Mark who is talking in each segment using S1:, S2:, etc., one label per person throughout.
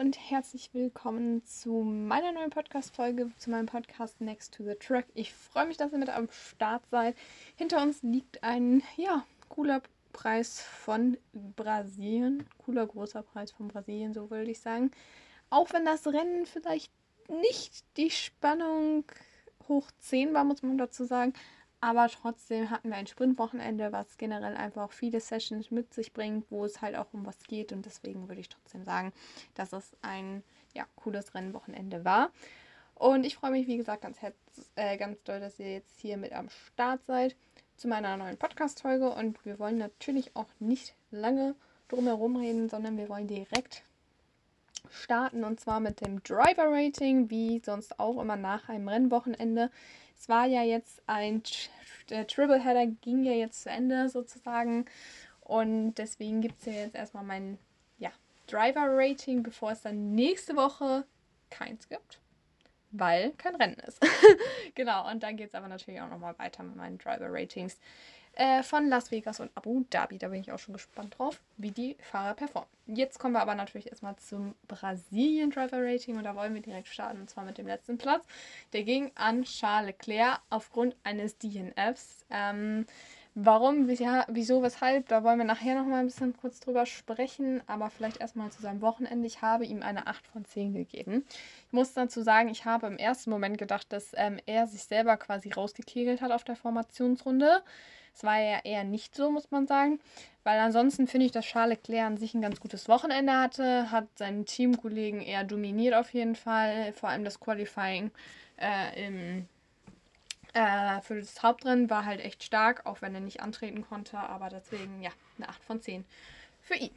S1: und herzlich willkommen zu meiner neuen Podcast-Folge, zu meinem Podcast Next to the Track. Ich freue mich, dass ihr mit am Start seid. Hinter uns liegt ein, ja, cooler Preis von Brasilien. Cooler, großer Preis von Brasilien, so würde ich sagen. Auch wenn das Rennen vielleicht nicht die Spannung hoch 10 war, muss man dazu sagen. Aber trotzdem hatten wir ein Sprintwochenende, was generell einfach viele Sessions mit sich bringt, wo es halt auch um was geht. Und deswegen würde ich trotzdem sagen, dass es ein ja, cooles Rennwochenende war. Und ich freue mich, wie gesagt, ganz, äh, ganz doll, dass ihr jetzt hier mit am Start seid zu meiner neuen Podcast-Folge. Und wir wollen natürlich auch nicht lange drumherum reden, sondern wir wollen direkt starten und zwar mit dem Driver Rating, wie sonst auch immer nach einem Rennwochenende. Es war ja jetzt ein, der Triple Header ging ja jetzt zu Ende sozusagen. Und deswegen gibt es ja jetzt erstmal mein ja, Driver-Rating, bevor es dann nächste Woche keins gibt. Weil kein Rennen ist. genau, und dann geht es aber natürlich auch nochmal weiter mit meinen Driver-Ratings äh, von Las Vegas und Abu Dhabi. Da bin ich auch schon gespannt drauf, wie die Fahrer performen. Jetzt kommen wir aber natürlich erstmal zum Brasilien Driver Rating und da wollen wir direkt starten und zwar mit dem letzten Platz. Der ging an Charles Leclerc aufgrund eines DNFs. Ähm, Warum, wieso, weshalb, da wollen wir nachher noch mal ein bisschen kurz drüber sprechen, aber vielleicht erstmal zu seinem Wochenende. Ich habe ihm eine 8 von 10 gegeben. Ich muss dazu sagen, ich habe im ersten Moment gedacht, dass ähm, er sich selber quasi rausgekegelt hat auf der Formationsrunde. Es war ja eher nicht so, muss man sagen. Weil ansonsten finde ich, dass Charles Leclerc an sich ein ganz gutes Wochenende hatte, hat seinen Teamkollegen eher dominiert auf jeden Fall. Vor allem das Qualifying äh, im, äh, für das Hauptrennen war halt echt stark, auch wenn er nicht antreten konnte. Aber deswegen, ja, eine 8 von 10 für ihn.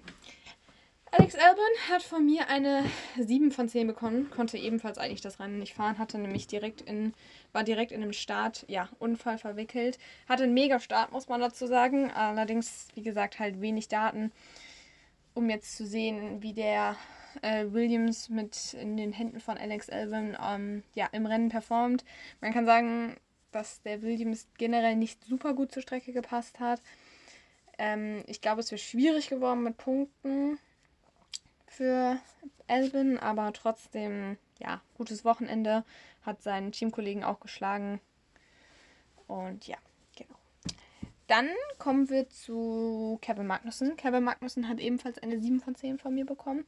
S1: Alex Albon hat von mir eine 7 von 10 bekommen, konnte ebenfalls eigentlich das Rennen nicht fahren, hatte nämlich direkt in, war direkt in einem Start, ja, Unfall verwickelt. Hatte einen mega Start, muss man dazu sagen. Allerdings, wie gesagt, halt wenig Daten, um jetzt zu sehen, wie der äh, Williams mit in den Händen von Alex Albon ähm, ja, im Rennen performt. Man kann sagen, dass der Williams generell nicht super gut zur Strecke gepasst hat. Ähm, ich glaube, es wäre schwierig geworden mit Punkten für Elvin, aber trotzdem, ja, gutes Wochenende. Hat seinen Teamkollegen auch geschlagen. Und ja, genau. Dann kommen wir zu Kevin Magnussen. Kevin Magnussen hat ebenfalls eine 7 von 10 von mir bekommen.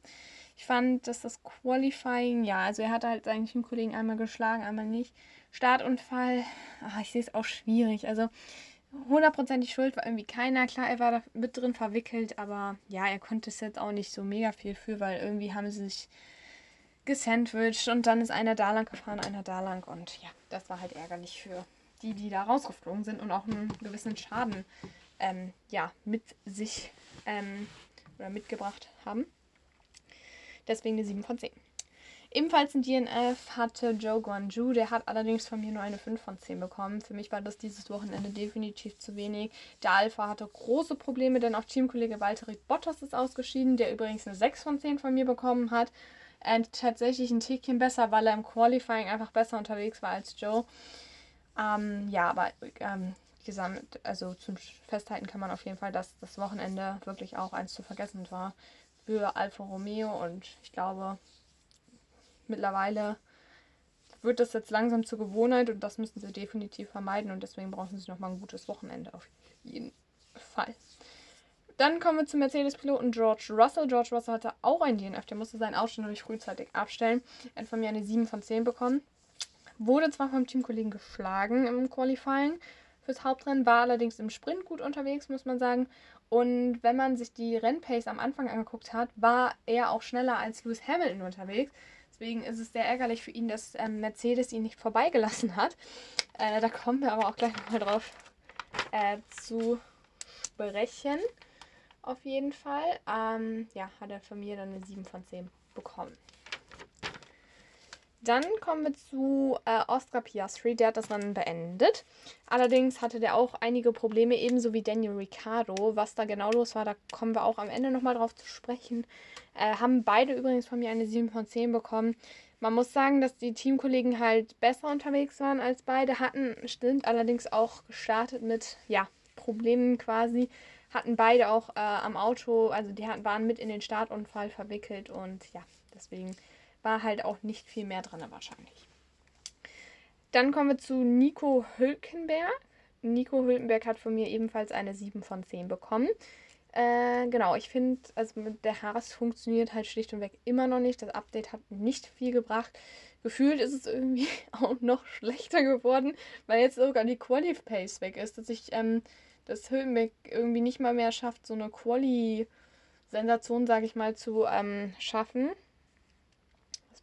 S1: Ich fand, dass das Qualifying, ja, also er hatte halt seinen Teamkollegen einmal geschlagen, einmal nicht. Startunfall, ach, ich sehe es auch schwierig. Also hundertprozentig schuld war irgendwie keiner. Klar, er war da mit drin verwickelt, aber ja, er konnte es jetzt auch nicht so mega viel für, weil irgendwie haben sie sich gesandwiched und dann ist einer da lang gefahren, einer da lang und ja, das war halt ärgerlich für die, die da rausgeflogen sind und auch einen gewissen Schaden ähm, ja, mit sich ähm, oder mitgebracht haben. Deswegen eine 7 von 10. Ebenfalls ein DNF hatte Joe Guanju, der hat allerdings von mir nur eine 5 von 10 bekommen. Für mich war das dieses Wochenende definitiv zu wenig. Der Alpha hatte große Probleme, denn auch Teamkollege Walter Bottas ist ausgeschieden, der übrigens eine 6 von 10 von mir bekommen hat. Und tatsächlich ein Tickchen besser, weil er im Qualifying einfach besser unterwegs war als Joe. Ähm, ja, aber ähm, gesamt, also zum Festhalten kann man auf jeden Fall, dass das Wochenende wirklich auch eins zu vergessen war für Alfa Romeo und ich glaube, mittlerweile wird das jetzt langsam zur Gewohnheit und das müssen sie definitiv vermeiden und deswegen brauchen sie nochmal ein gutes Wochenende auf jeden Fall. Dann kommen wir zum Mercedes-Piloten George Russell. George Russell hatte auch ein DNF, der musste sein Auto natürlich frühzeitig abstellen. Er hat von mir eine 7 von 10 bekommen. Wurde zwar vom Teamkollegen geschlagen im Qualifying fürs Hauptrennen, war allerdings im Sprint gut unterwegs, muss man sagen. Und wenn man sich die Rennpace am Anfang angeguckt hat, war er auch schneller als Lewis Hamilton unterwegs. Deswegen ist es sehr ärgerlich für ihn, dass ähm, Mercedes ihn nicht vorbeigelassen hat. Äh, da kommen wir aber auch gleich nochmal drauf äh, zu sprechen. Auf jeden Fall. Ähm, ja, hat er von mir dann eine 7 von 10 bekommen. Dann kommen wir zu äh, Oscar Piastri, der hat das Rennen beendet. Allerdings hatte der auch einige Probleme, ebenso wie Daniel Ricciardo. Was da genau los war, da kommen wir auch am Ende nochmal drauf zu sprechen. Äh, haben beide übrigens von mir eine 7 von 10 bekommen. Man muss sagen, dass die Teamkollegen halt besser unterwegs waren als beide, hatten, stimmt, allerdings auch gestartet mit, ja, Problemen quasi. Hatten beide auch äh, am Auto, also die hatten, waren mit in den Startunfall verwickelt und ja, deswegen war halt auch nicht viel mehr drin wahrscheinlich. Dann kommen wir zu Nico Hülkenberg. Nico Hülkenberg hat von mir ebenfalls eine 7 von 10 bekommen. Äh, genau, ich finde, also mit der Haas funktioniert halt schlicht und weg immer noch nicht. Das Update hat nicht viel gebracht. Gefühlt ist es irgendwie auch noch schlechter geworden, weil jetzt sogar die Quali-Pace weg ist, dass ich ähm, das Hülkenberg irgendwie nicht mal mehr schafft, so eine Quali-Sensation, sage ich mal, zu ähm, schaffen.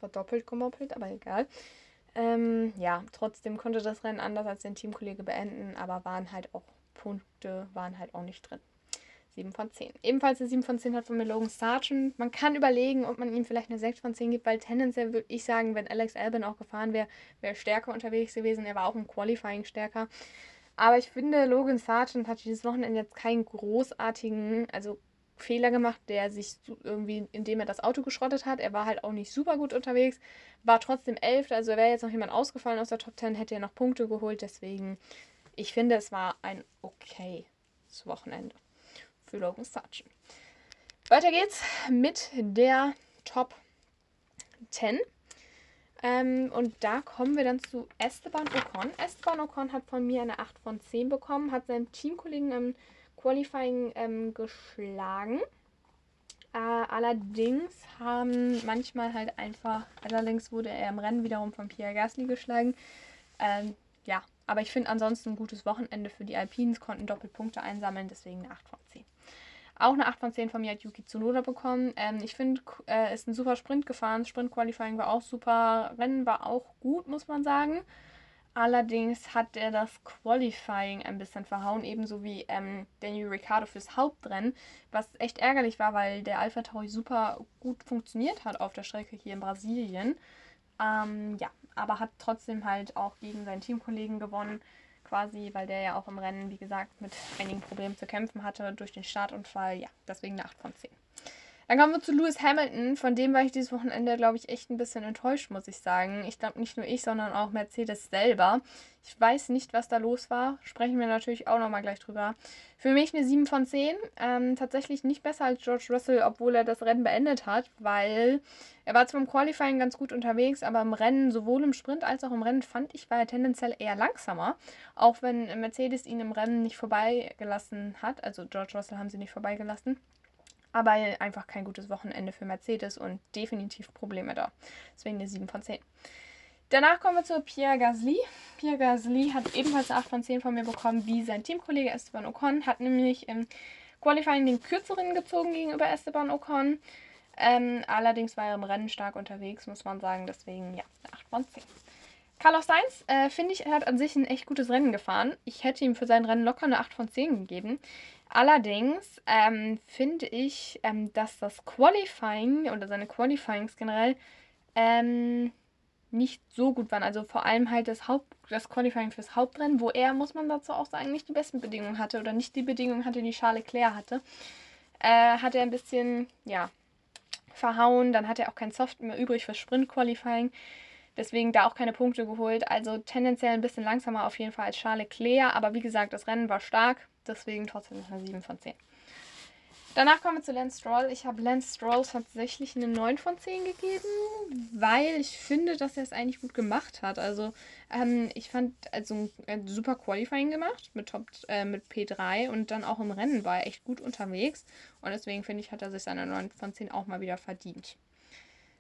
S1: Das war doppelt gemoppelt, aber egal. Ähm, ja, trotzdem konnte das Rennen anders als sein Teamkollege beenden, aber waren halt auch Punkte, waren halt auch nicht drin. 7 von 10. Ebenfalls eine 7 von 10 hat von mir Logan Sargent. Man kann überlegen, ob man ihm vielleicht eine 6 von 10 gibt, weil tendenziell würde ich sagen, wenn Alex Albin auch gefahren wäre, wäre er stärker unterwegs gewesen. Er war auch im Qualifying stärker. Aber ich finde, Logan Sargent hat dieses Wochenende jetzt keinen großartigen, also Fehler gemacht, der sich irgendwie, indem er das Auto geschrottet hat. Er war halt auch nicht super gut unterwegs, war trotzdem Elfter, also wäre jetzt noch jemand ausgefallen aus der Top 10, hätte er noch Punkte geholt. Deswegen, ich finde, es war ein okayes Wochenende für Logan Sargent. Weiter geht's mit der Top 10. Ähm, und da kommen wir dann zu Esteban Ocon. Esteban Ocon hat von mir eine 8 von 10 bekommen, hat seinen Teamkollegen im Qualifying ähm, geschlagen. Äh, allerdings haben manchmal halt einfach, allerdings wurde er im Rennen wiederum von Pierre Gasly geschlagen. Ähm, ja, aber ich finde ansonsten ein gutes Wochenende für die Alpines, konnten Doppelpunkte einsammeln, deswegen eine 8 von 10. Auch eine 8 von 10 von mir hat Yuki Tsunoda bekommen. Ähm, ich finde, äh, ist ein super Sprint gefahren. Sprint-Qualifying war auch super. Rennen war auch gut, muss man sagen. Allerdings hat er das Qualifying ein bisschen verhauen, ebenso wie ähm, Daniel Ricciardo fürs Hauptrennen, was echt ärgerlich war, weil der Alpha Tauri super gut funktioniert hat auf der Strecke hier in Brasilien. Ähm, ja, aber hat trotzdem halt auch gegen seinen Teamkollegen gewonnen quasi, weil der ja auch im Rennen, wie gesagt, mit einigen Problemen zu kämpfen hatte durch den Startunfall. Ja, deswegen eine 8 von 10. Dann kommen wir zu Lewis Hamilton. Von dem war ich dieses Wochenende, glaube ich, echt ein bisschen enttäuscht, muss ich sagen. Ich glaube nicht nur ich, sondern auch Mercedes selber. Ich weiß nicht, was da los war. Sprechen wir natürlich auch nochmal gleich drüber. Für mich eine 7 von 10. Ähm, tatsächlich nicht besser als George Russell, obwohl er das Rennen beendet hat, weil er war zwar im Qualifying ganz gut unterwegs, aber im Rennen, sowohl im Sprint als auch im Rennen, fand ich, war er tendenziell eher langsamer. Auch wenn Mercedes ihn im Rennen nicht vorbeigelassen hat. Also George Russell haben sie nicht vorbeigelassen aber einfach kein gutes Wochenende für Mercedes und definitiv Probleme da. Deswegen eine 7 von 10. Danach kommen wir zu Pierre Gasly. Pierre Gasly hat ebenfalls eine 8 von 10 von mir bekommen, wie sein Teamkollege Esteban Ocon. Hat nämlich im Qualifying den kürzeren gezogen gegenüber Esteban Ocon. Ähm, allerdings war er im Rennen stark unterwegs, muss man sagen. Deswegen, ja, eine 8 von 10. Carlos Sainz, äh, finde ich, er hat an sich ein echt gutes Rennen gefahren. Ich hätte ihm für sein Rennen locker eine 8 von 10 gegeben. Allerdings ähm, finde ich, ähm, dass das Qualifying oder seine Qualifyings generell ähm, nicht so gut waren. Also vor allem halt das, Haupt, das Qualifying fürs Hauptrennen, wo er, muss man dazu auch sagen, nicht die besten Bedingungen hatte oder nicht die Bedingungen hatte, die Charles Leclerc hatte. Äh, hat er ein bisschen, ja, verhauen. Dann hat er auch kein Soft mehr übrig fürs Sprint-Qualifying. Deswegen da auch keine Punkte geholt. Also tendenziell ein bisschen langsamer auf jeden Fall als Charles Leclerc. Aber wie gesagt, das Rennen war stark. Deswegen trotzdem eine 7 von 10. Danach kommen wir zu Lance Stroll. Ich habe Lance Stroll tatsächlich eine 9 von 10 gegeben, weil ich finde, dass er es eigentlich gut gemacht hat. Also ähm, ich fand also ein super Qualifying gemacht mit Top äh, mit P3 und dann auch im Rennen war er echt gut unterwegs. Und deswegen finde ich, hat er sich seine 9 von 10 auch mal wieder verdient.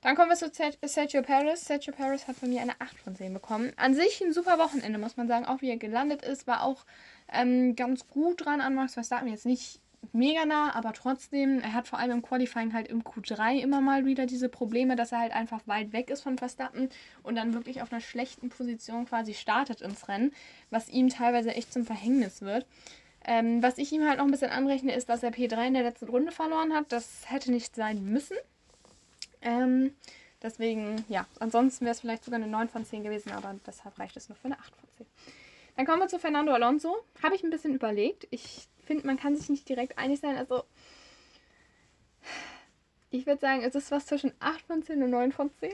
S1: Dann kommen wir zu Sergio Paris. Sergio Paris hat von mir eine 8 von 10 bekommen. An sich ein super Wochenende, muss man sagen. Auch wie er gelandet ist, war auch ähm, ganz gut dran an Max Verstappen. Jetzt nicht mega nah, aber trotzdem, er hat vor allem im Qualifying halt im Q3 immer mal wieder diese Probleme, dass er halt einfach weit weg ist von Verstappen und dann wirklich auf einer schlechten Position quasi startet ins Rennen, was ihm teilweise echt zum Verhängnis wird. Ähm, was ich ihm halt noch ein bisschen anrechne, ist, dass er P3 in der letzten Runde verloren hat. Das hätte nicht sein müssen. Ähm, deswegen, ja, ansonsten wäre es vielleicht sogar eine 9 von 10 gewesen, aber deshalb reicht es nur für eine 8 von 10. Dann kommen wir zu Fernando Alonso. Habe ich ein bisschen überlegt. Ich finde, man kann sich nicht direkt einig sein. Also, ich würde sagen, es ist was zwischen 8 von 10 und 9 von 10.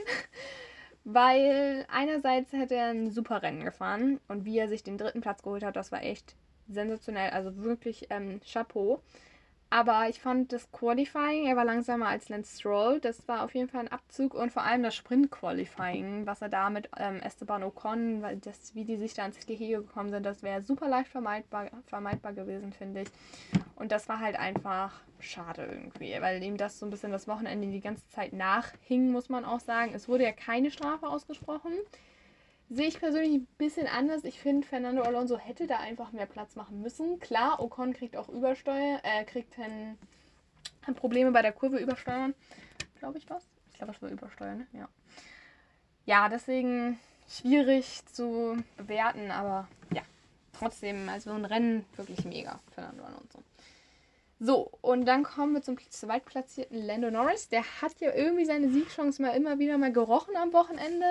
S1: Weil einerseits hätte er ein super Rennen gefahren und wie er sich den dritten Platz geholt hat, das war echt sensationell. Also wirklich ähm, Chapeau. Aber ich fand das Qualifying, er war langsamer als Lance Stroll. Das war auf jeden Fall ein Abzug und vor allem das Sprint-Qualifying, was er da mit ähm, Esteban Ocon, weil das, wie die sich da ins Gehege gekommen sind, das wäre super leicht vermeidbar, vermeidbar gewesen, finde ich. Und das war halt einfach schade irgendwie, weil ihm das so ein bisschen das Wochenende die ganze Zeit nachhing, muss man auch sagen. Es wurde ja keine Strafe ausgesprochen. Sehe ich persönlich ein bisschen anders. Ich finde, Fernando Alonso hätte da einfach mehr Platz machen müssen. Klar, Ocon kriegt auch Übersteuer, äh, kriegt ein, Probleme bei der Kurve übersteuern. Glaube ich was? Ich glaube, das war Übersteuern, ne? Ja. Ja, deswegen schwierig zu bewerten, aber ja, trotzdem, also ein Rennen wirklich mega, Fernando Alonso. So, und dann kommen wir zum zweitplatzierten Lando Norris. Der hat ja irgendwie seine Siegchance mal immer wieder mal gerochen am Wochenende,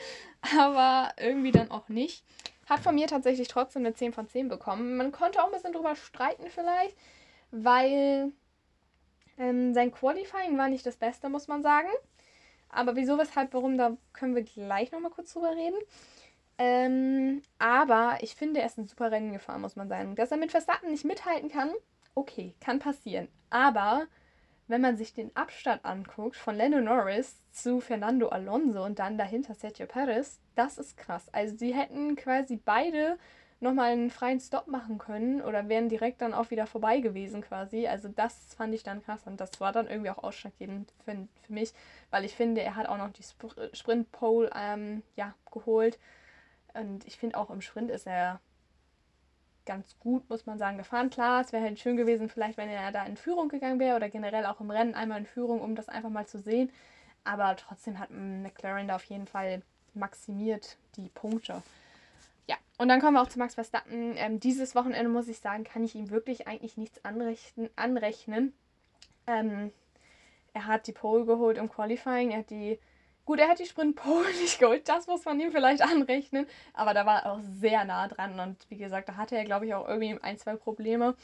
S1: aber irgendwie dann auch nicht. Hat von mir tatsächlich trotzdem eine 10 von 10 bekommen. Man konnte auch ein bisschen drüber streiten vielleicht, weil ähm, sein Qualifying war nicht das Beste, muss man sagen. Aber wieso, weshalb, warum, da können wir gleich nochmal kurz drüber reden. Ähm, aber ich finde, er ist ein super Rennen gefahren, muss man sagen. Dass er mit Verstappen nicht mithalten kann, okay, kann passieren. Aber wenn man sich den Abstand anguckt von Lando Norris zu Fernando Alonso und dann dahinter Sergio Perez, das ist krass. Also sie hätten quasi beide nochmal einen freien Stop machen können oder wären direkt dann auch wieder vorbei gewesen quasi. Also das fand ich dann krass und das war dann irgendwie auch ausschlaggebend für, für mich, weil ich finde, er hat auch noch die Sp Sprint Pole ähm, ja, geholt und ich finde auch im Sprint ist er ganz gut, muss man sagen, gefahren. Klar, es wäre halt schön gewesen, vielleicht, wenn er da in Führung gegangen wäre oder generell auch im Rennen einmal in Führung, um das einfach mal zu sehen. Aber trotzdem hat McLaren da auf jeden Fall maximiert die Punkte. Ja, und dann kommen wir auch zu Max Verstappen. Ähm, dieses Wochenende, muss ich sagen, kann ich ihm wirklich eigentlich nichts anrechnen. anrechnen. Ähm, er hat die Pole geholt im Qualifying, er hat die Gut, er hat die Sprint Pole nicht geholt, das muss man ihm vielleicht anrechnen, aber da war er auch sehr nah dran und wie gesagt, da hatte er, glaube ich, auch irgendwie ein, zwei Probleme.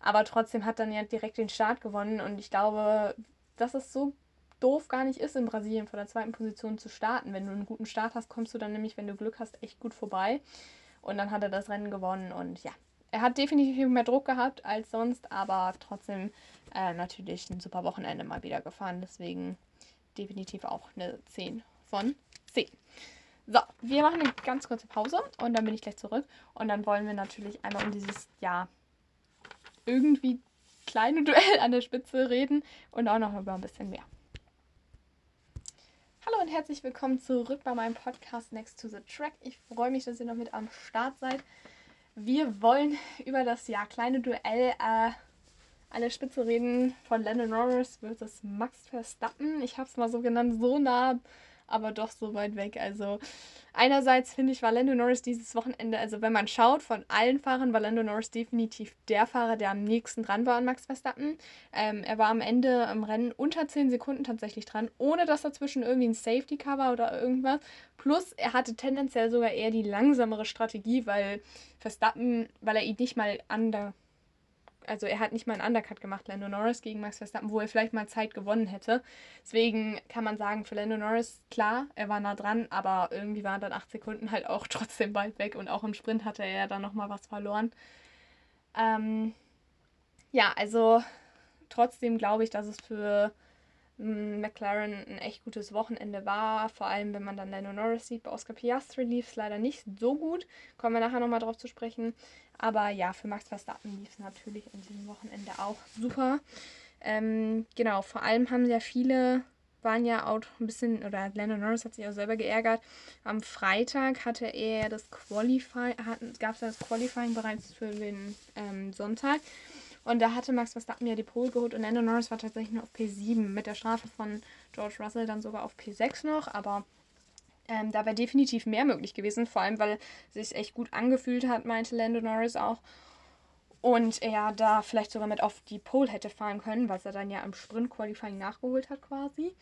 S1: Aber trotzdem hat dann ja direkt den Start gewonnen und ich glaube, dass es so doof gar nicht ist, in Brasilien von der zweiten Position zu starten. Wenn du einen guten Start hast, kommst du dann nämlich, wenn du Glück hast, echt gut vorbei. Und dann hat er das Rennen gewonnen und ja, er hat definitiv mehr Druck gehabt als sonst, aber trotzdem äh, natürlich ein super Wochenende mal wieder gefahren. Deswegen definitiv auch eine 10 von 10. So, wir machen eine ganz kurze Pause und dann bin ich gleich zurück. Und dann wollen wir natürlich einmal um dieses, ja, irgendwie kleine Duell an der Spitze reden und auch noch über ein bisschen mehr. Hallo und herzlich willkommen zurück bei meinem Podcast Next to the Track. Ich freue mich, dass ihr noch mit am Start seid. Wir wollen über das ja kleine Duell äh, an der Spitze reden von Lennon Norris versus Max Verstappen. Ich habe es mal so genannt, so nah, aber doch so weit weg. Also einerseits finde ich, war Lando Norris dieses Wochenende, also wenn man schaut, von allen Fahrern war Lando Norris definitiv der Fahrer, der am nächsten dran war an Max Verstappen. Ähm, er war am Ende im Rennen unter 10 Sekunden tatsächlich dran, ohne dass dazwischen irgendwie ein Safety Cover oder irgendwas. Plus er hatte tendenziell sogar eher die langsamere Strategie, weil Verstappen, weil er ihn nicht mal an der also er hat nicht mal einen Undercut gemacht, Lando Norris gegen Max Verstappen, wo er vielleicht mal Zeit gewonnen hätte. Deswegen kann man sagen, für Lando Norris, klar, er war nah dran, aber irgendwie waren dann acht Sekunden halt auch trotzdem weit weg und auch im Sprint hatte er ja dann nochmal was verloren. Ähm, ja, also trotzdem glaube ich, dass es für McLaren ein echt gutes Wochenende war, vor allem wenn man dann Lando Norris sieht. Bei Oscar Piastri lief es leider nicht so gut, kommen wir nachher nochmal drauf zu sprechen. Aber ja, für Max Verstappen lief es natürlich an diesem Wochenende auch super. Ähm, genau, vor allem haben ja viele, waren ja auch ein bisschen, oder Lando Norris hat sich auch selber geärgert. Am Freitag hatte er das Qualifying, gab es das Qualifying bereits für den ähm, Sonntag. Und da hatte Max Verstappen ja die Pole geholt und Lando Norris war tatsächlich nur auf P7 mit der Strafe von George Russell dann sogar auf P6 noch, aber ähm, da wäre definitiv mehr möglich gewesen, vor allem weil es sich echt gut angefühlt hat, meinte Lando Norris auch. Und er da vielleicht sogar mit auf die Pole hätte fahren können, was er dann ja im Sprint-Qualifying nachgeholt hat quasi.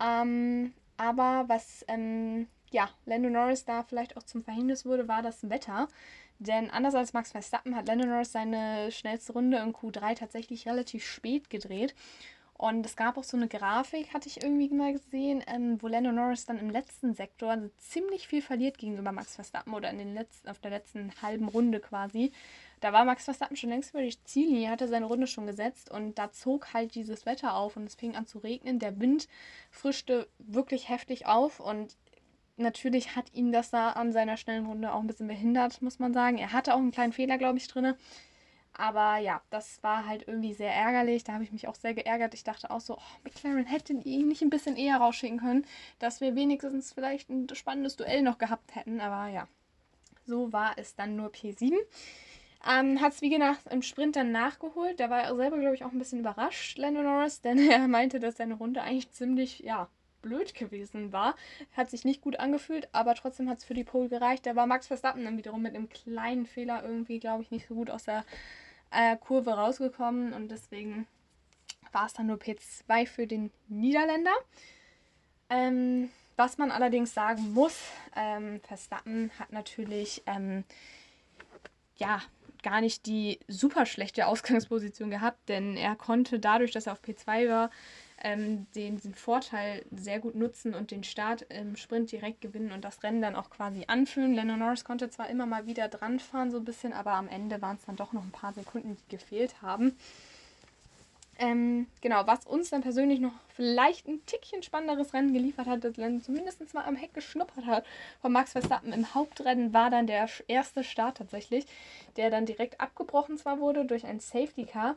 S1: Ähm, aber was ähm, ja, Lando Norris da vielleicht auch zum Verhängnis wurde, war das Wetter. Denn anders als Max Verstappen hat Lando Norris seine schnellste Runde in Q3 tatsächlich relativ spät gedreht. Und es gab auch so eine Grafik, hatte ich irgendwie mal gesehen, ähm, wo Lando Norris dann im letzten Sektor also ziemlich viel verliert gegenüber Max Verstappen oder in den letzten, auf der letzten halben Runde quasi. Da war Max Verstappen schon längst über die Ziellinie, hatte seine Runde schon gesetzt und da zog halt dieses Wetter auf und es fing an zu regnen. Der Wind frischte wirklich heftig auf und natürlich hat ihn das da an seiner schnellen Runde auch ein bisschen behindert, muss man sagen. Er hatte auch einen kleinen Fehler, glaube ich, drin. Aber ja, das war halt irgendwie sehr ärgerlich. Da habe ich mich auch sehr geärgert. Ich dachte auch so, oh, McLaren hätte ihn nicht ein bisschen eher rausschicken können, dass wir wenigstens vielleicht ein spannendes Duell noch gehabt hätten. Aber ja, so war es dann nur P7. Ähm, hat es wie gesagt im Sprint dann nachgeholt. Da war er selber, glaube ich, auch ein bisschen überrascht, Lando Norris, denn er meinte, dass seine Runde eigentlich ziemlich, ja, blöd gewesen war. Hat sich nicht gut angefühlt, aber trotzdem hat es für die Pole gereicht. Da war Max Verstappen dann wiederum mit einem kleinen Fehler irgendwie, glaube ich, nicht so gut aus der äh, Kurve rausgekommen und deswegen war es dann nur P2 für den Niederländer. Ähm, was man allerdings sagen muss, ähm, Verstappen hat natürlich ähm, ja gar nicht die super schlechte Ausgangsposition gehabt, denn er konnte dadurch, dass er auf P2 war, ähm, den, den, Vorteil sehr gut nutzen und den Start im Sprint direkt gewinnen und das Rennen dann auch quasi anfühlen. Lennon Norris konnte zwar immer mal wieder dran fahren, so ein bisschen, aber am Ende waren es dann doch noch ein paar Sekunden, die gefehlt haben. Ähm, genau, was uns dann persönlich noch vielleicht ein Tickchen spannenderes Rennen geliefert hat, dass Lennon zumindest mal am Heck geschnuppert hat von Max Verstappen im Hauptrennen, war dann der erste Start tatsächlich, der dann direkt abgebrochen zwar wurde durch ein Safety Car,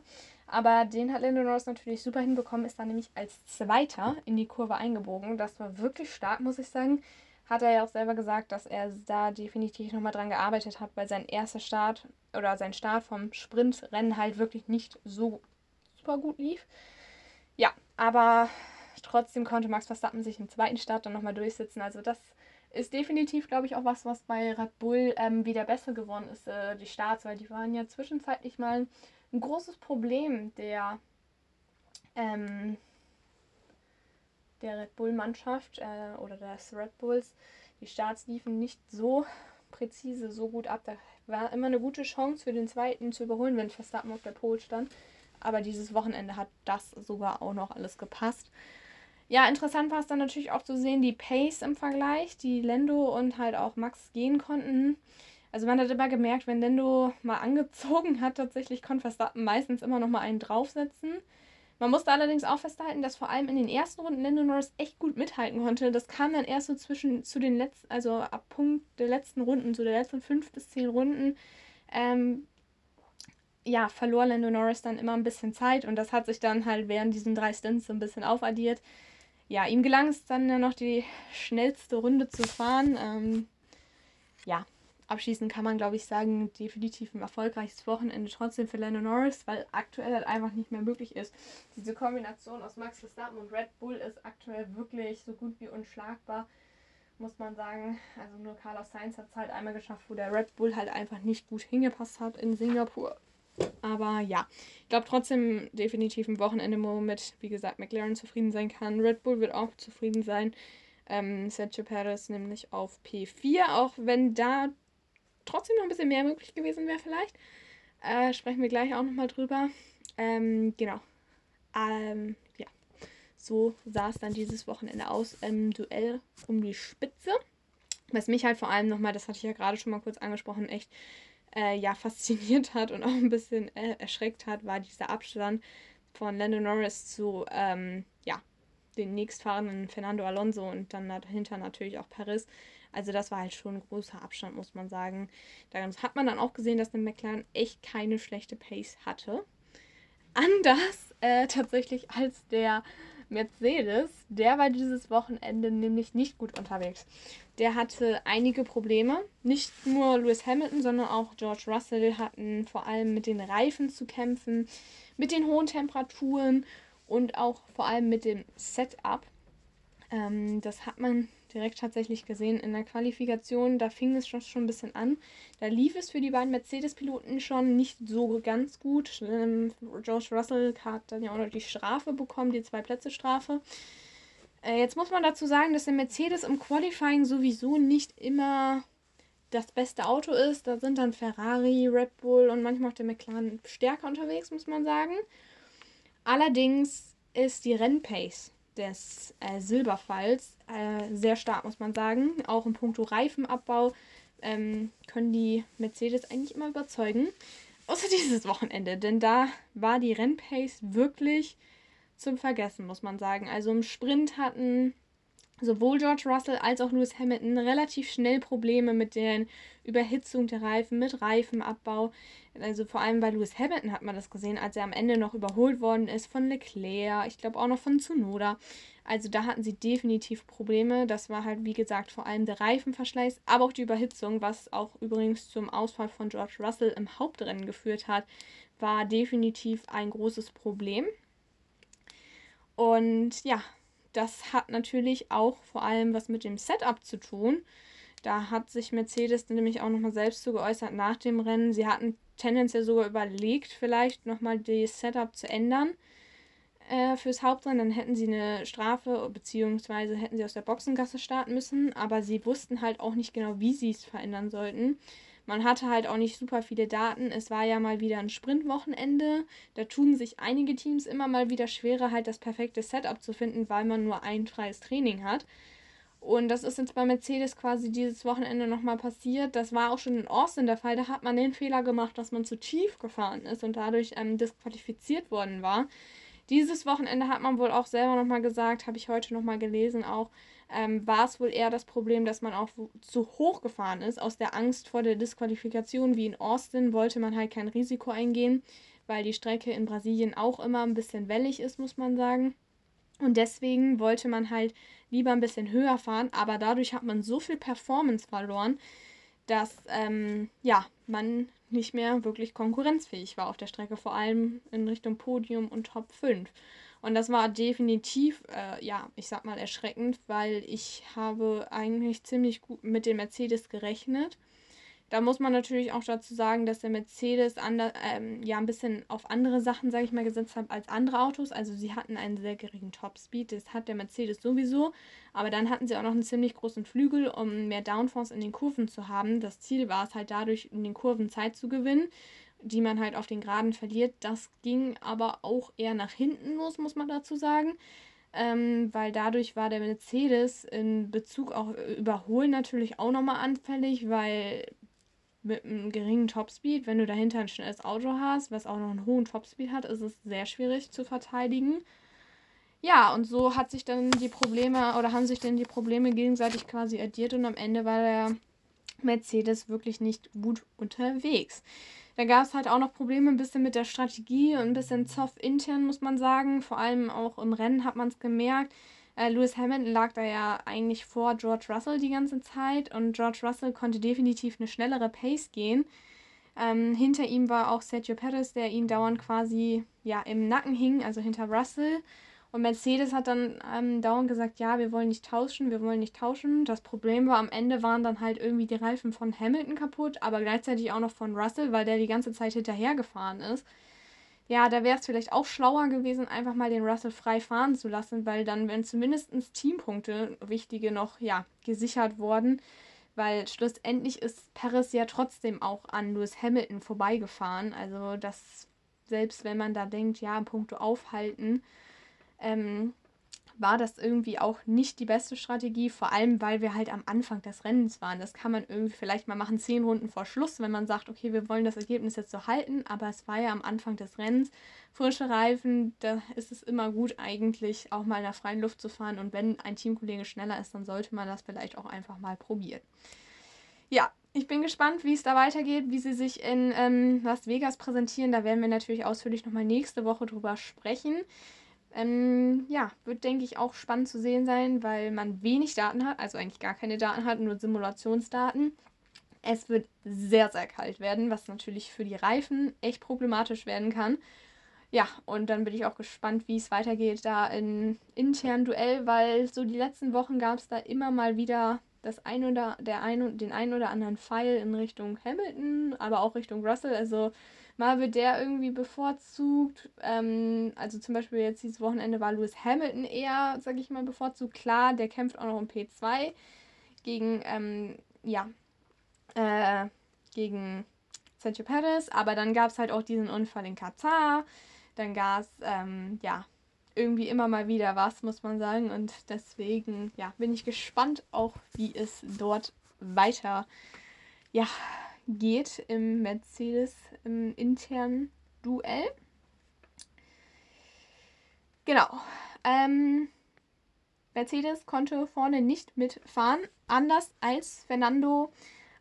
S1: aber den hat Lando Norris natürlich super hinbekommen, ist dann nämlich als Zweiter in die Kurve eingebogen. Das war wirklich stark, muss ich sagen. Hat er ja auch selber gesagt, dass er da definitiv nochmal dran gearbeitet hat, weil sein erster Start oder sein Start vom Sprintrennen halt wirklich nicht so super gut lief. Ja, aber trotzdem konnte Max Verstappen sich im zweiten Start dann nochmal durchsetzen. Also das ist definitiv, glaube ich, auch was, was bei Red Bull ähm, wieder besser geworden ist, äh, die Starts, weil die waren ja zwischenzeitlich mal ein großes Problem der, ähm, der Red Bull-Mannschaft äh, oder des Red Bulls. Die Starts liefen nicht so präzise, so gut ab. Da war immer eine gute Chance für den zweiten zu überholen, wenn Verstappen auf der Pole stand. Aber dieses Wochenende hat das sogar auch noch alles gepasst. Ja, interessant war es dann natürlich auch zu sehen, die Pace im Vergleich, die Lendo und halt auch Max gehen konnten. Also man hat immer gemerkt, wenn Lendo mal angezogen hat, tatsächlich konnte Verstappen meistens immer noch mal einen draufsetzen. Man musste allerdings auch festhalten, dass vor allem in den ersten Runden Lando Norris echt gut mithalten konnte. Das kam dann erst so zwischen zu den letzten, also ab Punkt der letzten Runden, so der letzten fünf bis zehn Runden, ähm, ja, verlor Lando Norris dann immer ein bisschen Zeit und das hat sich dann halt während diesen drei Stints so ein bisschen aufaddiert. Ja, ihm gelang es dann ja noch die schnellste Runde zu fahren. Ähm, abschließend kann man, glaube ich, sagen, definitiv ein erfolgreiches Wochenende trotzdem für Lando Norris, weil aktuell halt einfach nicht mehr möglich ist. Diese Kombination aus Max Verstappen und Red Bull ist aktuell wirklich so gut wie unschlagbar, muss man sagen. Also nur Carlos Sainz hat es halt einmal geschafft, wo der Red Bull halt einfach nicht gut hingepasst hat in Singapur. Aber ja, ich glaube trotzdem definitiv ein Wochenende, womit, wie gesagt, McLaren zufrieden sein kann. Red Bull wird auch zufrieden sein. Ähm, Sergio Perez nämlich auf P4, auch wenn da trotzdem noch ein bisschen mehr möglich gewesen wäre vielleicht. Äh, sprechen wir gleich auch nochmal drüber. Ähm, genau. Ähm, ja. So sah es dann dieses Wochenende aus im Duell um die Spitze. Was mich halt vor allem nochmal, das hatte ich ja gerade schon mal kurz angesprochen, echt äh, ja, fasziniert hat und auch ein bisschen äh, erschreckt hat, war dieser Abstand von Lando Norris zu ähm, ja, den nächstfahrenden Fernando Alonso und dann dahinter natürlich auch Paris. Also das war halt schon ein großer Abstand, muss man sagen. Da hat man dann auch gesehen, dass der McLaren echt keine schlechte Pace hatte. Anders äh, tatsächlich als der Mercedes, der war dieses Wochenende nämlich nicht gut unterwegs. Der hatte einige Probleme. Nicht nur Lewis Hamilton, sondern auch George Russell hatten vor allem mit den Reifen zu kämpfen, mit den hohen Temperaturen und auch vor allem mit dem Setup. Ähm, das hat man direkt tatsächlich gesehen in der Qualifikation. Da fing es schon, schon ein bisschen an. Da lief es für die beiden Mercedes-Piloten schon nicht so ganz gut. Ähm, George Russell hat dann ja auch noch die Strafe bekommen, die Zwei-Plätze-Strafe. Äh, jetzt muss man dazu sagen, dass der Mercedes im Qualifying sowieso nicht immer das beste Auto ist. Da sind dann Ferrari, Red Bull und manchmal auch der McLaren stärker unterwegs, muss man sagen. Allerdings ist die Rennpace des äh, Silberfalls äh, sehr stark, muss man sagen. Auch im puncto Reifenabbau ähm, können die Mercedes eigentlich immer überzeugen. Außer dieses Wochenende, denn da war die Rennpace wirklich zum Vergessen, muss man sagen. Also im Sprint hatten sowohl George Russell als auch Lewis Hamilton relativ schnell Probleme mit der Überhitzung der Reifen, mit Reifenabbau. Also vor allem bei Lewis Hamilton hat man das gesehen, als er am Ende noch überholt worden ist von Leclerc, ich glaube auch noch von Tsunoda. Also da hatten sie definitiv Probleme. Das war halt, wie gesagt, vor allem der Reifenverschleiß, aber auch die Überhitzung, was auch übrigens zum Ausfall von George Russell im Hauptrennen geführt hat, war definitiv ein großes Problem. Und ja, das hat natürlich auch vor allem was mit dem Setup zu tun. Da hat sich Mercedes nämlich auch nochmal selbst so geäußert nach dem Rennen. Sie hatten tendenziell sogar überlegt, vielleicht nochmal das Setup zu ändern äh, fürs Hauptrennen. Dann hätten sie eine Strafe, beziehungsweise hätten sie aus der Boxengasse starten müssen. Aber sie wussten halt auch nicht genau, wie sie es verändern sollten. Man hatte halt auch nicht super viele Daten. Es war ja mal wieder ein Sprintwochenende. Da tun sich einige Teams immer mal wieder schwerer, halt das perfekte Setup zu finden, weil man nur ein freies Training hat. Und das ist jetzt bei Mercedes quasi dieses Wochenende nochmal passiert. Das war auch schon in Austin der Fall. Da hat man den Fehler gemacht, dass man zu tief gefahren ist und dadurch ähm, disqualifiziert worden war. Dieses Wochenende hat man wohl auch selber nochmal gesagt, habe ich heute nochmal gelesen auch, ähm, war es wohl eher das Problem, dass man auch zu hoch gefahren ist. Aus der Angst vor der Disqualifikation, wie in Austin, wollte man halt kein Risiko eingehen, weil die Strecke in Brasilien auch immer ein bisschen wellig ist, muss man sagen. Und deswegen wollte man halt lieber ein bisschen höher fahren, aber dadurch hat man so viel Performance verloren, dass ähm, ja, man nicht mehr wirklich konkurrenzfähig war auf der Strecke, vor allem in Richtung Podium und Top 5. Und das war definitiv, äh, ja, ich sag mal erschreckend, weil ich habe eigentlich ziemlich gut mit dem Mercedes gerechnet. Da muss man natürlich auch dazu sagen, dass der Mercedes ander, ähm, ja ein bisschen auf andere Sachen, sage ich mal, gesetzt hat als andere Autos. Also sie hatten einen sehr geringen Topspeed, das hat der Mercedes sowieso. Aber dann hatten sie auch noch einen ziemlich großen Flügel, um mehr Downforce in den Kurven zu haben. Das Ziel war es halt dadurch, in den Kurven Zeit zu gewinnen die man halt auf den Geraden verliert. Das ging aber auch eher nach hinten los, muss man dazu sagen. Ähm, weil dadurch war der Mercedes in Bezug auf Überholen natürlich auch nochmal anfällig, weil mit einem geringen Topspeed, wenn du dahinter ein schnelles Auto hast, was auch noch einen hohen Topspeed hat, ist es sehr schwierig zu verteidigen. Ja, und so hat sich dann die Probleme oder haben sich dann die Probleme gegenseitig quasi addiert und am Ende war der Mercedes wirklich nicht gut unterwegs. Da gab es halt auch noch Probleme ein bisschen mit der Strategie und ein bisschen Zoff intern, muss man sagen. Vor allem auch im Rennen hat man es gemerkt. Äh, Lewis Hamilton lag da ja eigentlich vor George Russell die ganze Zeit und George Russell konnte definitiv eine schnellere Pace gehen. Ähm, hinter ihm war auch Sergio Perez, der ihn dauernd quasi ja, im Nacken hing, also hinter Russell. Und Mercedes hat dann ähm, dauernd gesagt, ja, wir wollen nicht tauschen, wir wollen nicht tauschen. Das Problem war, am Ende waren dann halt irgendwie die Reifen von Hamilton kaputt, aber gleichzeitig auch noch von Russell, weil der die ganze Zeit hinterhergefahren ist. Ja, da wäre es vielleicht auch schlauer gewesen, einfach mal den Russell frei fahren zu lassen, weil dann wären zumindest Teampunkte, wichtige, noch ja, gesichert worden. Weil schlussendlich ist Paris ja trotzdem auch an Lewis Hamilton vorbeigefahren. Also das, selbst wenn man da denkt, ja, Punkte aufhalten, ähm, war das irgendwie auch nicht die beste Strategie, vor allem weil wir halt am Anfang des Rennens waren. Das kann man irgendwie vielleicht mal machen, zehn Runden vor Schluss, wenn man sagt, okay, wir wollen das Ergebnis jetzt so halten, aber es war ja am Anfang des Rennens. Frische Reifen, da ist es immer gut eigentlich auch mal in der freien Luft zu fahren und wenn ein Teamkollege schneller ist, dann sollte man das vielleicht auch einfach mal probieren. Ja, ich bin gespannt, wie es da weitergeht, wie sie sich in ähm, Las Vegas präsentieren. Da werden wir natürlich ausführlich nochmal nächste Woche drüber sprechen. Ähm, ja, wird, denke ich, auch spannend zu sehen sein, weil man wenig Daten hat, also eigentlich gar keine Daten hat, nur Simulationsdaten. Es wird sehr, sehr kalt werden, was natürlich für die Reifen echt problematisch werden kann. Ja, und dann bin ich auch gespannt, wie es weitergeht da in internen Duell, weil so die letzten Wochen gab es da immer mal wieder das ein oder der ein, den einen oder anderen Pfeil in Richtung Hamilton, aber auch Richtung Russell. Also Mal wird der irgendwie bevorzugt. Ähm, also zum Beispiel jetzt dieses Wochenende war Lewis Hamilton eher, sag ich mal, bevorzugt. Klar, der kämpft auch noch um P2 gegen, ähm, ja, äh, gegen Sergio Perez. Aber dann gab es halt auch diesen Unfall in Katar. Dann gab es, ähm, ja, irgendwie immer mal wieder was, muss man sagen. Und deswegen, ja, bin ich gespannt auch, wie es dort weiter, ja, geht im Mercedes im internen Duell. Genau. Ähm, Mercedes konnte vorne nicht mitfahren, anders als Fernando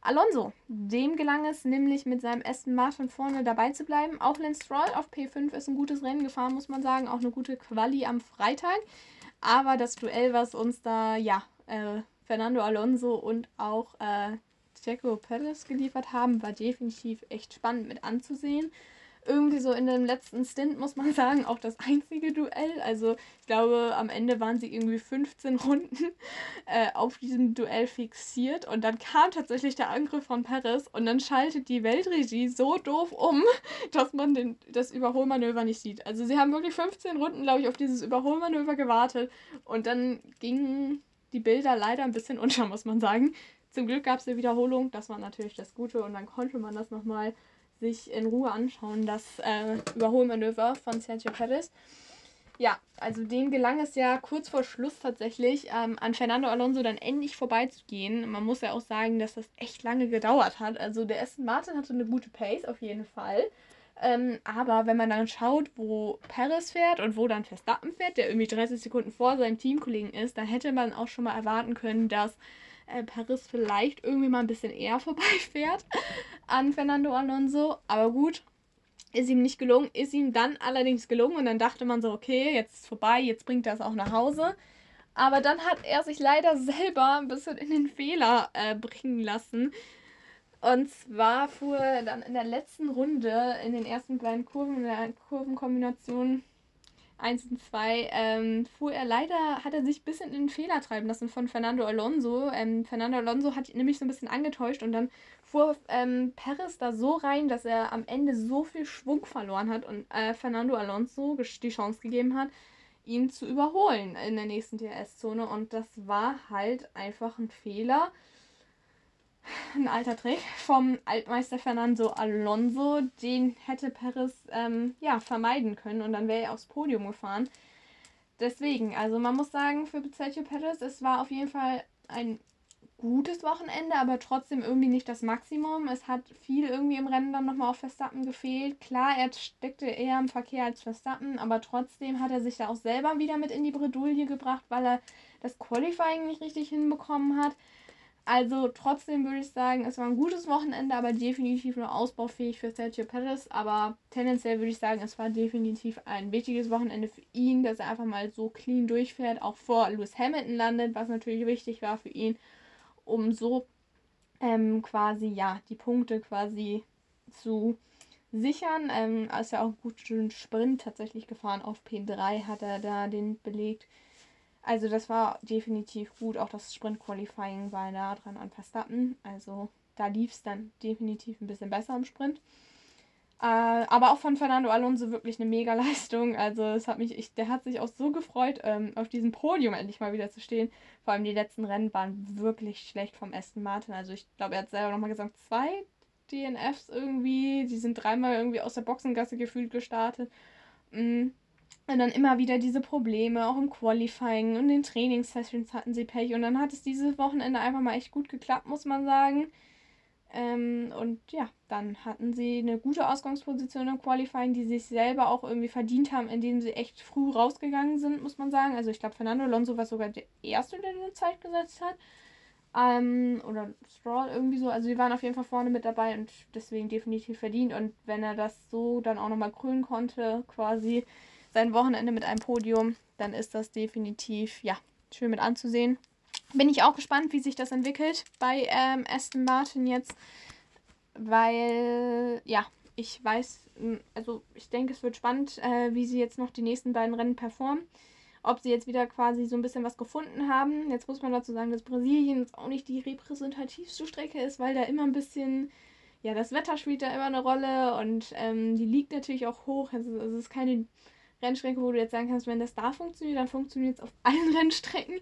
S1: Alonso. Dem gelang es nämlich mit seinem Aston Martin vorne dabei zu bleiben. Auch Lance Stroll auf P5 ist ein gutes Rennen gefahren, muss man sagen. Auch eine gute Quali am Freitag. Aber das Duell, was uns da, ja, äh, Fernando Alonso und auch äh, Checo Perez geliefert haben, war definitiv echt spannend mit anzusehen irgendwie so in dem letzten Stint, muss man sagen, auch das einzige Duell. Also ich glaube, am Ende waren sie irgendwie 15 Runden äh, auf diesem Duell fixiert. Und dann kam tatsächlich der Angriff von Paris und dann schaltet die Weltregie so doof um, dass man den, das Überholmanöver nicht sieht. Also sie haben wirklich 15 Runden, glaube ich, auf dieses Überholmanöver gewartet. Und dann gingen die Bilder leider ein bisschen unter, muss man sagen. Zum Glück gab es eine Wiederholung, das war natürlich das Gute und dann konnte man das nochmal sich in Ruhe anschauen, das äh, Überholmanöver von Sergio Perez. Ja, also dem gelang es ja kurz vor Schluss tatsächlich ähm, an Fernando Alonso dann endlich vorbeizugehen. Man muss ja auch sagen, dass das echt lange gedauert hat. Also der Aston Martin hatte eine gute Pace auf jeden Fall. Ähm, aber wenn man dann schaut, wo Perez fährt und wo dann Verstappen fährt, der irgendwie 30 Sekunden vor seinem Teamkollegen ist, dann hätte man auch schon mal erwarten können, dass äh, Paris vielleicht irgendwie mal ein bisschen eher vorbeifährt an Fernando Alonso. Aber gut, ist ihm nicht gelungen, ist ihm dann allerdings gelungen und dann dachte man so, okay, jetzt ist vorbei, jetzt bringt er es auch nach Hause. Aber dann hat er sich leider selber ein bisschen in den Fehler äh, bringen lassen. Und zwar fuhr er dann in der letzten Runde in den ersten kleinen Kurven, in der Kurvenkombination 1 und 2 ähm, fuhr er leider, hat er sich ein bisschen in den Fehler treiben lassen von Fernando Alonso. Ähm, Fernando Alonso hat nämlich so ein bisschen angetäuscht und dann fuhr ähm, Perez da so rein, dass er am Ende so viel Schwung verloren hat und äh, Fernando Alonso die Chance gegeben hat, ihn zu überholen in der nächsten DRS-Zone. Und das war halt einfach ein Fehler ein alter Trick vom Altmeister Fernando Alonso. Den hätte Perez ähm, ja, vermeiden können und dann wäre er aufs Podium gefahren. Deswegen, also man muss sagen, für Sergio Perez, es war auf jeden Fall ein gutes Wochenende, aber trotzdem irgendwie nicht das Maximum. Es hat viel irgendwie im Rennen dann nochmal auf Verstappen gefehlt. Klar, er steckte eher im Verkehr als Verstappen, aber trotzdem hat er sich da auch selber wieder mit in die Bredouille gebracht, weil er das Qualifying nicht richtig hinbekommen hat. Also trotzdem würde ich sagen, es war ein gutes Wochenende, aber definitiv nur ausbaufähig für Sergio Perez. Aber tendenziell würde ich sagen, es war definitiv ein wichtiges Wochenende für ihn, dass er einfach mal so clean durchfährt, auch vor Lewis Hamilton landet, was natürlich wichtig war für ihn, um so ähm, quasi, ja, die Punkte quasi zu sichern. Ähm, ist ja auch einen guten Sprint tatsächlich gefahren. Auf P3 hat er da den belegt. Also das war definitiv gut. Auch das Sprint-Qualifying war nah dran an Verstappen. Also da lief es dann definitiv ein bisschen besser im Sprint. Äh, aber auch von Fernando Alonso wirklich eine Mega-Leistung. Also es hat mich, ich, der hat sich auch so gefreut, ähm, auf diesem Podium endlich mal wieder zu stehen. Vor allem die letzten Rennen waren wirklich schlecht vom Aston Martin. Also ich glaube, er hat selber nochmal gesagt, zwei DNFs irgendwie. Die sind dreimal irgendwie aus der Boxengasse gefühlt gestartet. Mhm. Und dann immer wieder diese Probleme, auch im Qualifying und den Trainingssessions hatten sie Pech. Und dann hat es dieses Wochenende einfach mal echt gut geklappt, muss man sagen. Ähm, und ja, dann hatten sie eine gute Ausgangsposition im Qualifying, die sich selber auch irgendwie verdient haben, indem sie echt früh rausgegangen sind, muss man sagen. Also ich glaube, Fernando Alonso war sogar der Erste, der eine Zeit gesetzt hat. Ähm, oder Stroll irgendwie so. Also die waren auf jeden Fall vorne mit dabei und deswegen definitiv verdient. Und wenn er das so dann auch nochmal krönen konnte, quasi sein Wochenende mit einem Podium, dann ist das definitiv, ja, schön mit anzusehen. Bin ich auch gespannt, wie sich das entwickelt bei ähm, Aston Martin jetzt, weil, ja, ich weiß, also ich denke, es wird spannend, äh, wie sie jetzt noch die nächsten beiden Rennen performen. Ob sie jetzt wieder quasi so ein bisschen was gefunden haben. Jetzt muss man dazu sagen, dass Brasilien jetzt auch nicht die repräsentativste Strecke ist, weil da immer ein bisschen ja, das Wetter spielt da immer eine Rolle und ähm, die liegt natürlich auch hoch. Also, es ist keine Rennstrecke, wo du jetzt sagen kannst, wenn das da funktioniert, dann funktioniert es auf allen Rennstrecken.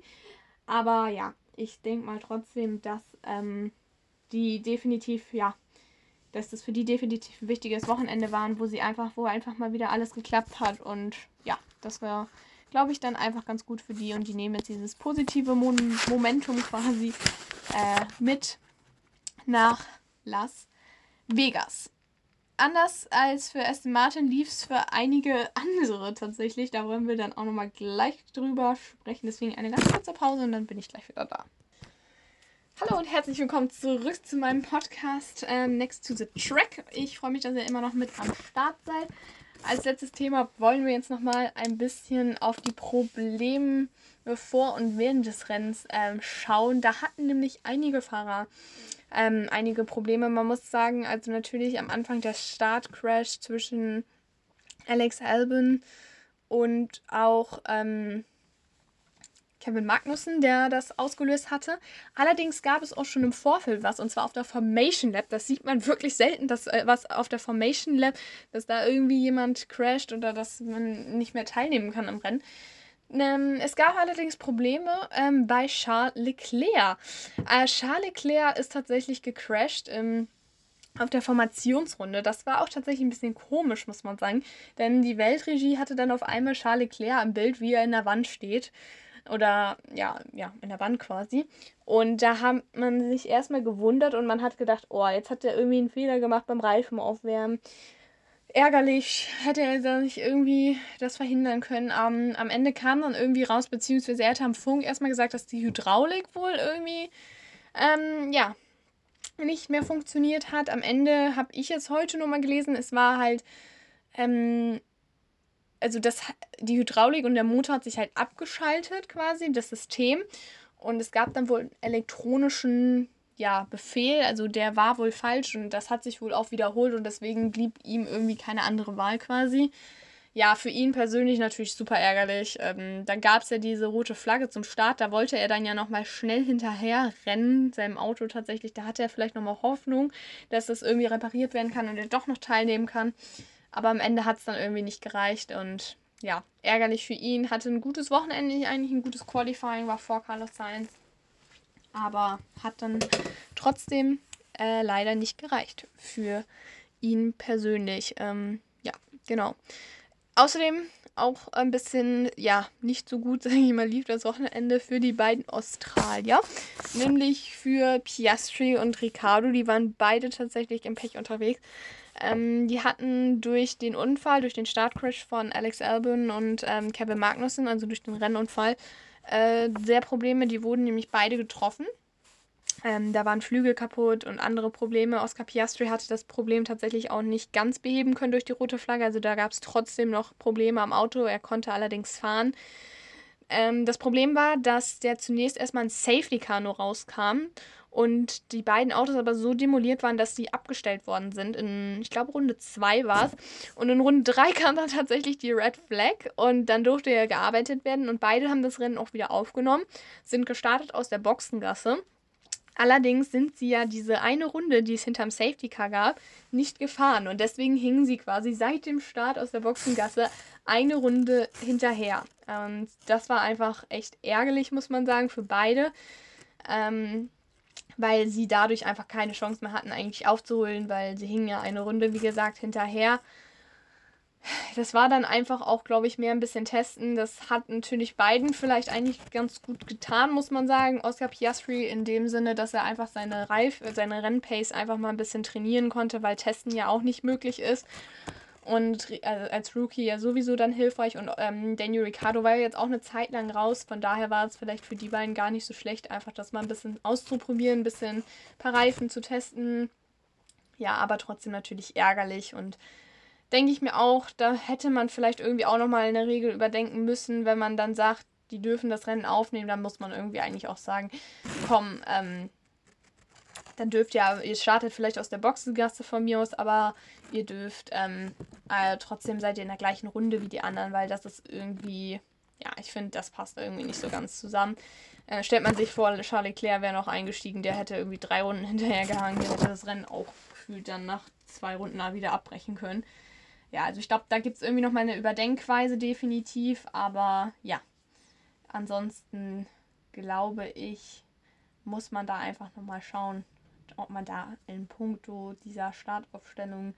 S1: Aber ja, ich denke mal trotzdem, dass ähm, die definitiv, ja, dass das für die definitiv ein wichtiges Wochenende waren, wo sie einfach, wo einfach mal wieder alles geklappt hat. Und ja, das war glaube ich, dann einfach ganz gut für die und die nehmen jetzt dieses positive Mon Momentum quasi äh, mit nach Las Vegas. Anders als für Aston Martin lief es für einige andere tatsächlich. Da wollen wir dann auch nochmal gleich drüber sprechen. Deswegen eine ganz kurze Pause und dann bin ich gleich wieder da. Hallo und herzlich willkommen zurück zu meinem Podcast äh, Next to the Track. Ich freue mich, dass ihr immer noch mit am Start seid. Als letztes Thema wollen wir jetzt nochmal ein bisschen auf die Probleme vor und während des Rennens ähm, schauen. Da hatten nämlich einige Fahrer ähm, einige Probleme. Man muss sagen, also natürlich am Anfang der Startcrash zwischen Alex Albin und auch ähm, Kevin Magnussen, der das ausgelöst hatte. Allerdings gab es auch schon im Vorfeld was, und zwar auf der Formation Lab. Das sieht man wirklich selten, dass äh, was auf der Formation Lab, dass da irgendwie jemand crasht oder dass man nicht mehr teilnehmen kann am Rennen. Ähm, es gab allerdings Probleme ähm, bei Charles Leclerc. Äh, Charles Leclerc ist tatsächlich gecrashed im auf der Formationsrunde. Das war auch tatsächlich ein bisschen komisch, muss man sagen. Denn die Weltregie hatte dann auf einmal Charles Leclerc im Bild, wie er in der Wand steht. Oder ja, ja, in der Wand quasi. Und da hat man sich erstmal gewundert und man hat gedacht, oh, jetzt hat er irgendwie einen Fehler gemacht beim Reifenaufwärmen. Ärgerlich, hätte er da nicht irgendwie das verhindern können. Um, am Ende kam dann irgendwie raus, beziehungsweise er hat am Funk erstmal gesagt, dass die Hydraulik wohl irgendwie, ähm, ja, nicht mehr funktioniert hat. Am Ende habe ich jetzt heute nur mal gelesen, es war halt, ähm, also das, die Hydraulik und der Motor hat sich halt abgeschaltet quasi, das System. Und es gab dann wohl einen elektronischen ja, Befehl, also der war wohl falsch und das hat sich wohl auch wiederholt und deswegen blieb ihm irgendwie keine andere Wahl quasi. Ja, für ihn persönlich natürlich super ärgerlich. Ähm, dann gab es ja diese rote Flagge zum Start, da wollte er dann ja nochmal schnell hinterher rennen, seinem Auto tatsächlich. Da hatte er vielleicht nochmal Hoffnung, dass das irgendwie repariert werden kann und er doch noch teilnehmen kann. Aber am Ende hat es dann irgendwie nicht gereicht und ja, ärgerlich für ihn. Hatte ein gutes Wochenende, eigentlich ein gutes Qualifying, war vor Carlos Sainz. Aber hat dann trotzdem äh, leider nicht gereicht für ihn persönlich. Ähm, ja, genau. Außerdem auch ein bisschen, ja, nicht so gut, sage ich mal, lief das Wochenende für die beiden Australier. Nämlich für Piastri und Riccardo. Die waren beide tatsächlich im Pech unterwegs. Ähm, die hatten durch den Unfall, durch den Startcrash von Alex Albon und ähm, Kevin Magnussen, also durch den Rennunfall, äh, sehr Probleme. Die wurden nämlich beide getroffen. Ähm, da waren Flügel kaputt und andere Probleme. Oscar Piastri hatte das Problem tatsächlich auch nicht ganz beheben können durch die rote Flagge. Also da gab es trotzdem noch Probleme am Auto. Er konnte allerdings fahren. Ähm, das Problem war, dass der zunächst erstmal ein Safety Car nur rauskam und die beiden Autos aber so demoliert waren, dass sie abgestellt worden sind. In, ich glaube, Runde 2 war es. Und in Runde 3 kam dann tatsächlich die Red Flag und dann durfte er gearbeitet werden und beide haben das Rennen auch wieder aufgenommen, sind gestartet aus der Boxengasse. Allerdings sind sie ja diese eine Runde, die es hinterm Safety Car gab, nicht gefahren und deswegen hingen sie quasi seit dem Start aus der Boxengasse eine Runde hinterher. Und das war einfach echt ärgerlich, muss man sagen, für beide. Ähm, weil sie dadurch einfach keine Chance mehr hatten, eigentlich aufzuholen, weil sie hingen ja eine Runde, wie gesagt, hinterher. Das war dann einfach auch, glaube ich, mehr ein bisschen testen. Das hat natürlich beiden vielleicht eigentlich ganz gut getan, muss man sagen. Oscar Piastri in dem Sinne, dass er einfach seine Reif, seine Rennpace einfach mal ein bisschen trainieren konnte, weil Testen ja auch nicht möglich ist und äh, als Rookie ja sowieso dann hilfreich. Und ähm, Daniel Ricciardo war ja jetzt auch eine Zeit lang raus. Von daher war es vielleicht für die beiden gar nicht so schlecht, einfach das mal ein bisschen auszuprobieren, ein bisschen ein paar Reifen zu testen. Ja, aber trotzdem natürlich ärgerlich und denke ich mir auch, da hätte man vielleicht irgendwie auch nochmal eine Regel überdenken müssen, wenn man dann sagt, die dürfen das Rennen aufnehmen, dann muss man irgendwie eigentlich auch sagen, komm, ähm, dann dürft ihr, ihr startet vielleicht aus der Boxengasse von mir aus, aber ihr dürft, ähm, äh, trotzdem seid ihr in der gleichen Runde wie die anderen, weil das ist irgendwie, ja, ich finde, das passt irgendwie nicht so ganz zusammen. Äh, stellt man sich vor, Charles Leclerc wäre noch eingestiegen, der hätte irgendwie drei Runden hinterher gehangen, der hätte das Rennen auch gefühlt dann nach zwei Runden wieder abbrechen können. Ja, also ich glaube, da gibt es irgendwie noch mal eine Überdenkweise definitiv, aber ja, ansonsten glaube ich, muss man da einfach nochmal schauen, ob man da in puncto dieser Startaufstellung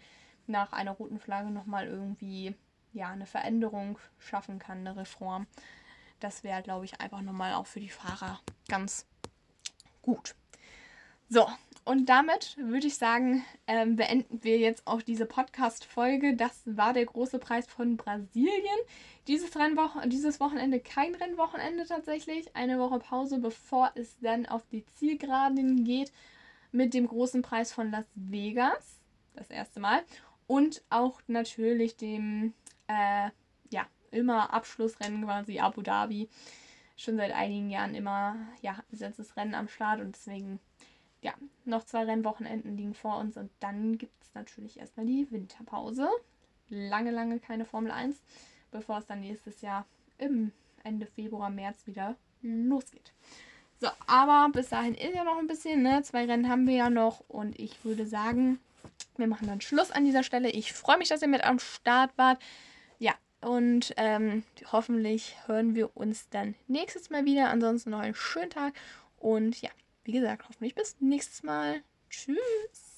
S1: nach einer roten Flagge nochmal irgendwie ja, eine Veränderung schaffen kann, eine Reform. Das wäre, glaube ich, einfach nochmal auch für die Fahrer ganz gut. So, und damit würde ich sagen, ähm, beenden wir jetzt auch diese Podcast-Folge. Das war der große Preis von Brasilien. Dieses, Rennwoch dieses Wochenende kein Rennwochenende tatsächlich. Eine Woche Pause, bevor es dann auf die Zielgeraden geht mit dem großen Preis von Las Vegas. Das erste Mal. Und auch natürlich dem, äh, ja, immer Abschlussrennen quasi Abu Dhabi. Schon seit einigen Jahren immer, ja, besetztes Rennen am Start und deswegen ja, noch zwei Rennwochenenden liegen vor uns und dann gibt es natürlich erstmal die Winterpause. Lange, lange keine Formel 1, bevor es dann nächstes Jahr im Ende Februar, März wieder losgeht. So, aber bis dahin ist ja noch ein bisschen, ne? Zwei Rennen haben wir ja noch und ich würde sagen, wir machen dann Schluss an dieser Stelle. Ich freue mich, dass ihr mit am Start wart. Ja, und ähm, hoffentlich hören wir uns dann nächstes Mal wieder. Ansonsten noch einen schönen Tag und ja, wie gesagt, hoffentlich bis nächstes Mal. Tschüss.